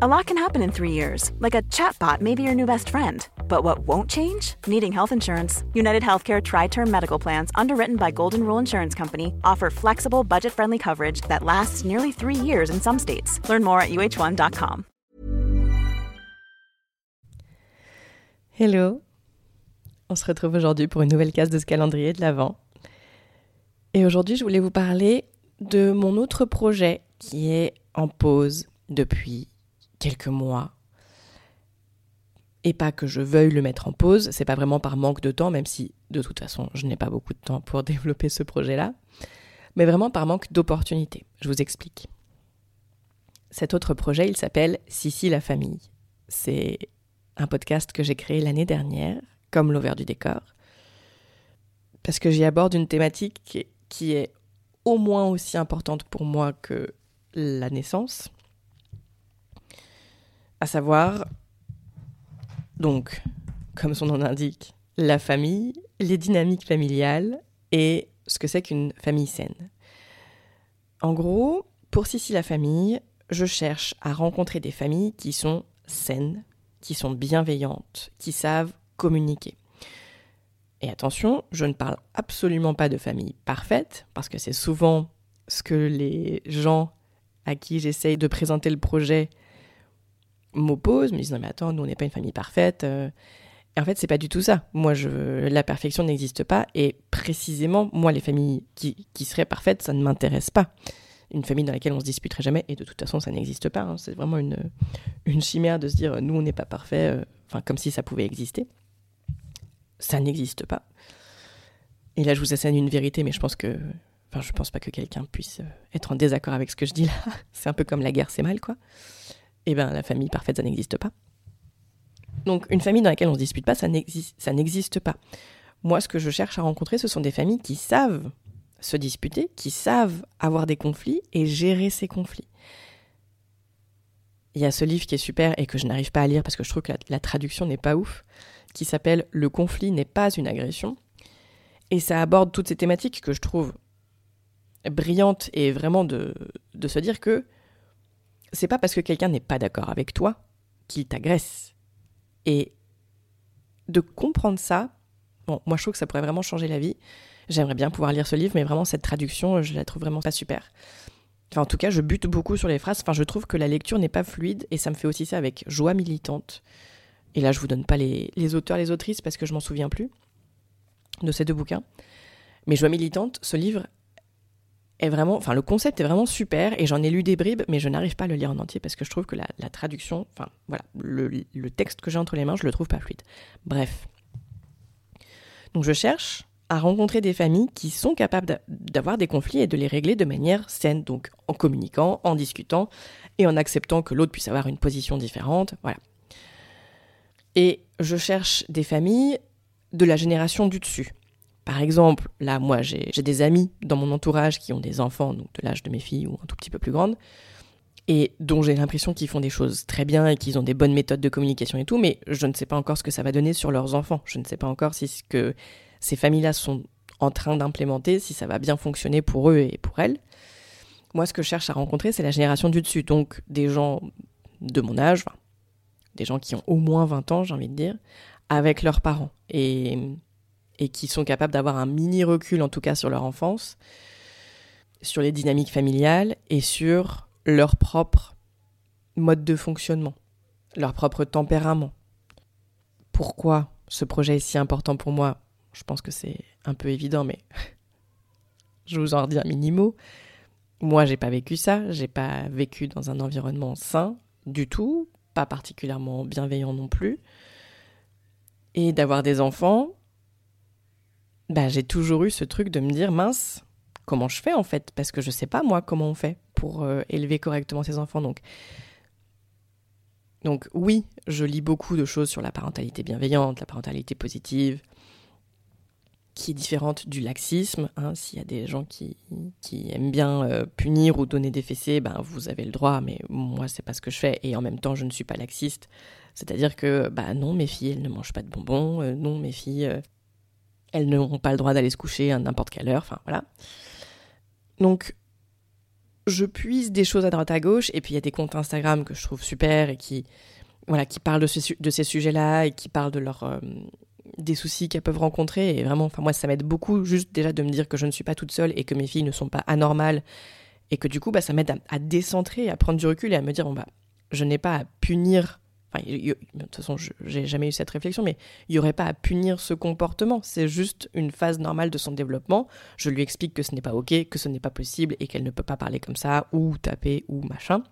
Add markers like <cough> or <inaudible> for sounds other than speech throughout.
A lot can happen in three years, like a chatbot may be your new best friend. But what won't change? Needing health insurance. United Healthcare Tri Term Medical Plans, underwritten by Golden Rule Insurance Company, offer flexible, budget friendly coverage that lasts nearly three years in some states. Learn more at uh1.com. Hello On se retrouve aujourd'hui pour une nouvelle case de ce calendrier de l'Avent. Et aujourd'hui, je voulais vous parler de mon autre projet qui est en pause depuis quelques mois. Et pas que je veuille le mettre en pause, c'est pas vraiment par manque de temps, même si de toute façon je n'ai pas beaucoup de temps pour <laughs> développer ce projet-là, mais vraiment par manque d'opportunités. Je vous explique. Cet autre projet, il s'appelle Sissi la famille. C'est un podcast que j'ai créé l'année dernière, comme l'ouvert du décor, parce que j'y aborde une thématique qui est au moins aussi importante pour moi que la naissance, à savoir, donc, comme son nom l'indique, la famille, les dynamiques familiales et ce que c'est qu'une famille saine. En gros, pour Sissi la famille, je cherche à rencontrer des familles qui sont saines, qui sont bienveillantes, qui savent communiquer. Et attention, je ne parle absolument pas de famille parfaite, parce que c'est souvent ce que les gens à qui j'essaye de présenter le projet m'opposent, me disent non mais attends, nous on n'est pas une famille parfaite. euh. Et en fait, c'est pas du tout ça. Moi, je, la perfection n'existe pas, et précisément, moi, les familles qui, qui seraient parfaites, ça ne m'intéresse pas. Une famille dans laquelle on se disputerait jamais, et de toute façon, ça n'existe pas. hein. C'est vraiment une, une chimère de se dire nous on n'est pas parfait, euh, enfin comme si ça pouvait exister. Ça n'existe pas. Et là, je vous assène une vérité, mais je pense que, enfin, je pense pas que quelqu'un puisse euh, être en désaccord avec ce que je dis là. <laughs> C'est un peu comme la guerre, c'est mal, quoi. Eh ben, la famille parfaite, ça n'existe pas. Donc, une famille dans laquelle on se dispute pas, ça n'existe, pas. Moi, ce que je cherche à rencontrer, ce sont des familles qui savent se disputer, qui savent avoir des conflits et gérer ces conflits. Il y a ce livre qui est super et que je n'arrive pas à lire parce que je trouve que la, traduction n'est pas ouf, qui s'appelle Le conflit n'est pas une agression. Et ça aborde toutes ces thématiques que je trouve brillantes et vraiment de se dire que c'est pas parce que quelqu'un n'est pas d'accord avec toi qu'il t'agresse. Et de comprendre ça, bon, moi je trouve que ça pourrait vraiment changer la vie. J'aimerais bien pouvoir lire ce livre, mais vraiment cette traduction, je la trouve vraiment pas super. Enfin, en tout cas, je bute beaucoup sur les phrases. Enfin, je trouve que la lecture n'est pas fluide et ça me fait aussi ça avec Joie militante. Et là, je vous donne pas les, les auteurs, les autrices parce que je m'en souviens plus de ces deux bouquins. Mais Joie militante, ce livre est vraiment, enfin, le concept est vraiment super et j'en ai lu des bribes, mais je n'arrive pas à le lire en entier parce que je trouve que la, traduction, enfin, voilà, le, le texte que j'ai entre les mains, je le trouve pas fluide. Bref. Donc, je cherche à rencontrer des familles qui sont capables d'a- d'avoir des conflits et de les régler de manière saine, donc en communiquant, en discutant et en acceptant que l'autre puisse avoir une position différente, voilà. Et je cherche des familles de la génération du dessus. Par exemple, là, moi, j'ai des amis dans mon entourage qui ont des enfants, de l'âge de mes filles ou un tout petit peu plus grandes, et dont j'ai l'impression qu'ils font des choses très bien et qu'ils ont des bonnes méthodes de communication et tout, mais je ne sais pas encore ce que ça va donner sur leurs enfants. Je ne sais pas encore si ce que ces familles-là sont en train d'implémenter, si ça va bien fonctionner pour eux et pour elles. Moi, ce que je cherche à rencontrer, c'est la génération du dessus, donc des gens de mon âge, des gens qui ont au moins 20 ans, j'ai envie de dire, avec leurs parents, et, et qui sont capables d'avoir un mini recul, en tout cas, sur leur enfance, sur les dynamiques familiales et sur leur propre mode de fonctionnement, leur propre tempérament. Pourquoi ce projet est si important pour moi? Je pense que c'est un peu évident, mais <laughs> je vous en redis un mini-mot. Moi, j'ai pas vécu ça, j'ai pas vécu dans un environnement sain du tout, pas particulièrement bienveillant non plus. Et d'avoir des enfants, bah, j'ai toujours eu ce truc de me dire mince, comment je fais en fait? Parce que je sais pas moi comment on fait pour euh, élever correctement ses enfants. Donc, donc oui, je lis beaucoup de choses sur la parentalité bienveillante, la parentalité positive, qui est différente du laxisme. Hein. S'il y a des gens qui, qui aiment bien euh, punir ou donner des fessées, ben, vous avez le droit, mais moi, c'est pas ce que je fais. Et en même temps, je ne suis pas laxiste. C'est-à-dire que, bah non, mes filles, elles ne mangent pas de bonbons. Euh, non, mes filles, elles n'ont pas le droit d'aller se coucher à n'importe quelle heure. Enfin, voilà. Donc, je puise des choses à droite à gauche. Et puis, il y a des comptes Instagram que je trouve super et qui, voilà, qui parlent de, de ces sujets-là et qui parlent de leur des soucis qu'elles peuvent rencontrer. Et vraiment, enfin, moi, ça m'aide beaucoup juste déjà de me dire que je ne suis pas toute seule et que mes filles ne sont pas anormales. Et que du coup, bah, ça m'aide à, décentrer, à prendre du recul et à me dire, bon, bah, je n'ai pas à punir. De toute façon, j'ai jamais eu cette réflexion, mais il n'y aurait pas à punir ce comportement. C'est juste une phase normale de son développement. Je lui explique que ce n'est pas OK, que ce n'est pas possible et qu'elle ne peut pas parler comme ça, ou taper, ou machin.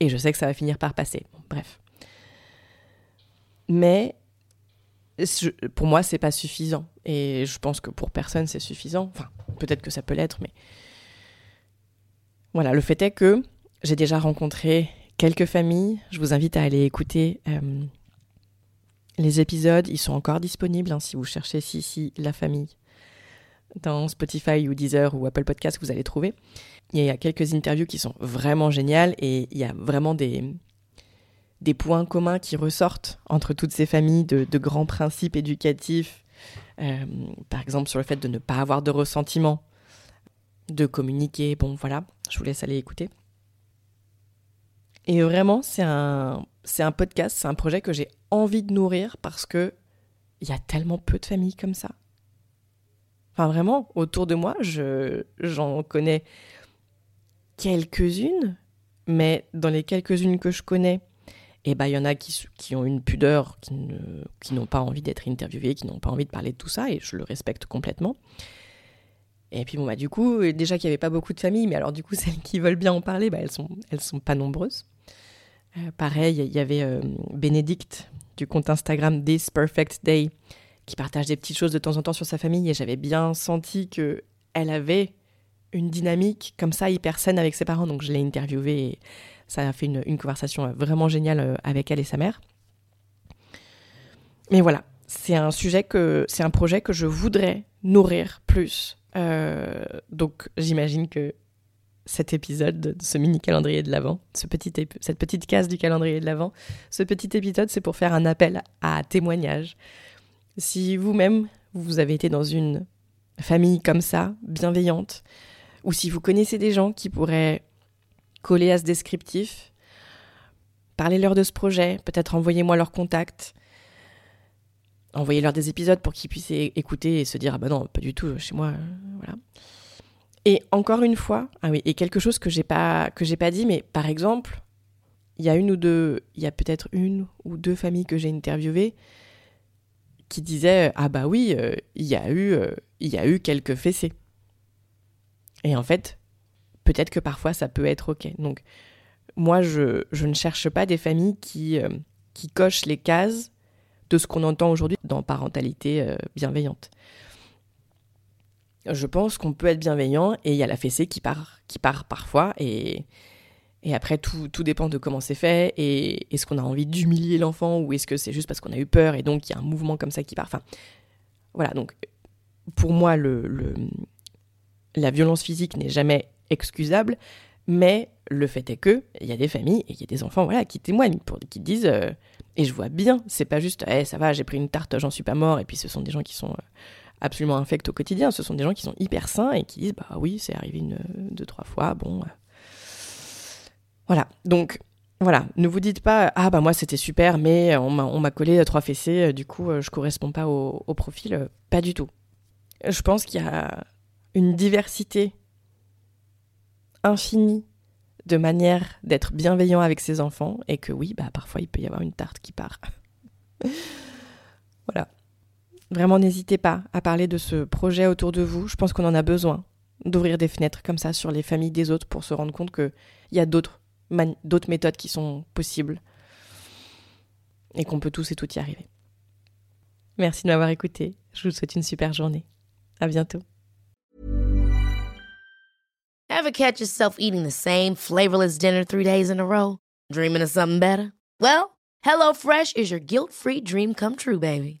Et je sais que ça va finir par passer. bref. Mais pour moi, c'est pas suffisant. Et je pense que pour personne, c'est suffisant. Enfin, peut-être que ça peut l'être, mais. Voilà, le fait est que j'ai déjà rencontré quelques familles. Je vous invite à aller écouter euh, les épisodes. Ils sont encore disponibles hein, si vous cherchez si, si, la famille. Dans Spotify ou Deezer ou Apple Podcast, vous allez trouver. Il y a quelques interviews qui sont vraiment géniales et il y a vraiment des, des points communs qui ressortent entre toutes ces familles de, grands principes éducatifs, euh, par exemple sur le fait de ne pas avoir de ressentiment, de communiquer, bon voilà, je vous laisse aller écouter. Et vraiment, c'est un, c'est un podcast, c'est un projet que j'ai envie de nourrir parce que il y a tellement peu de familles comme ça. Enfin vraiment, autour de moi, je, j'en connais quelques-unes, mais dans les quelques-unes que je connais, et bah il y en a qui, qui ont une pudeur, qui, ne, qui n'ont pas envie d'être interviewés, qui n'ont pas envie de parler de tout ça, et je le respecte complètement. Et puis bon bah du coup, déjà qu'il n'y avait pas beaucoup de familles, mais alors du coup <laughs> celles qui veulent bien en parler, bah, elles sont elles sont pas nombreuses. Euh, pareil, il y avait euh, Bénédicte du compte Instagram This Perfect Day qui partage des petites choses de temps en temps sur sa famille, et j'avais bien senti que elle avait une dynamique comme ça hyper saine avec ses parents, donc je l'ai interviewée. Et, ça a fait une, conversation euh, vraiment géniale avec elle et sa mère. Mais voilà, c'est un sujet que, c'est un projet que je voudrais nourrir plus. Donc j'imagine que cet épisode, de ce mini calendrier de l'Avent, ce petit, cette petite case du calendrier de l'Avent, ce petit épisode, c'est pour faire un appel à témoignage. Si vous-même, vous avez été dans une famille comme ça, bienveillante, ou si vous connaissez des gens qui pourraient coller à ce descriptif. Parlez-leur de ce projet, peut-être envoyez-moi leur contact. Envoyez-leur des épisodes pour qu'ils puissent écouter et se dire Ah bah non, pas du tout, chez moi, euh, voilà. Et encore une fois, ah oui, et quelque chose que j'ai pas que j'ai pas dit, mais par exemple, il y a une ou deux, il y a peut-être une ou deux familles que j'ai interviewées qui disaient ah bah oui, euh, il y a eu euh, il y a eu quelques fessées. Et en fait, peut-être que parfois ça peut être OK. Donc, moi, je, ne cherche pas des familles qui, euh, qui cochent les cases de ce qu'on entend aujourd'hui dans parentalité euh, bienveillante. Je pense qu'on peut être bienveillant et il y a la fessée qui part, qui part parfois et, et après tout, tout dépend de comment c'est fait et est-ce qu'on a envie d'humilier l'enfant ou est-ce que c'est juste parce qu'on a eu peur et donc il y a un mouvement comme ça qui part. Enfin, voilà, donc pour moi, le, le la violence physique n'est jamais excusable, mais le fait est que il y a des familles et il y a des enfants voilà qui témoignent pour qui disent euh, et je vois bien c'est pas juste eh, ça va j'ai pris une tarte j'en suis pas mort et puis ce sont des gens qui sont euh, absolument infects au quotidien ce sont des gens qui sont hyper sains et qui disent bah oui c'est arrivé une deux trois fois bon euh. voilà donc voilà ne vous dites pas ah bah moi c'était super mais on m'a collé trois fessées du coup je correspond pas au, au profil pas du tout je pense qu'il y a une diversité infinie de manière d'être bienveillant avec ses enfants et que oui, bah parfois il peut y avoir une tarte qui part. <laughs> voilà. Vraiment, n'hésitez pas à parler de ce projet autour de vous. Je pense qu'on en a besoin d'ouvrir des fenêtres comme ça sur les familles des autres pour se rendre compte qu'il y a d'autres méthodes qui sont possibles et qu'on peut tous et toutes y arriver. Merci de m'avoir écouté. Je vous souhaite une super journée. À bientôt. Ever catch yourself eating the same flavorless dinner three days in a row? Dreaming of something better? Well, HelloFresh is your guilt-free dream come true, baby.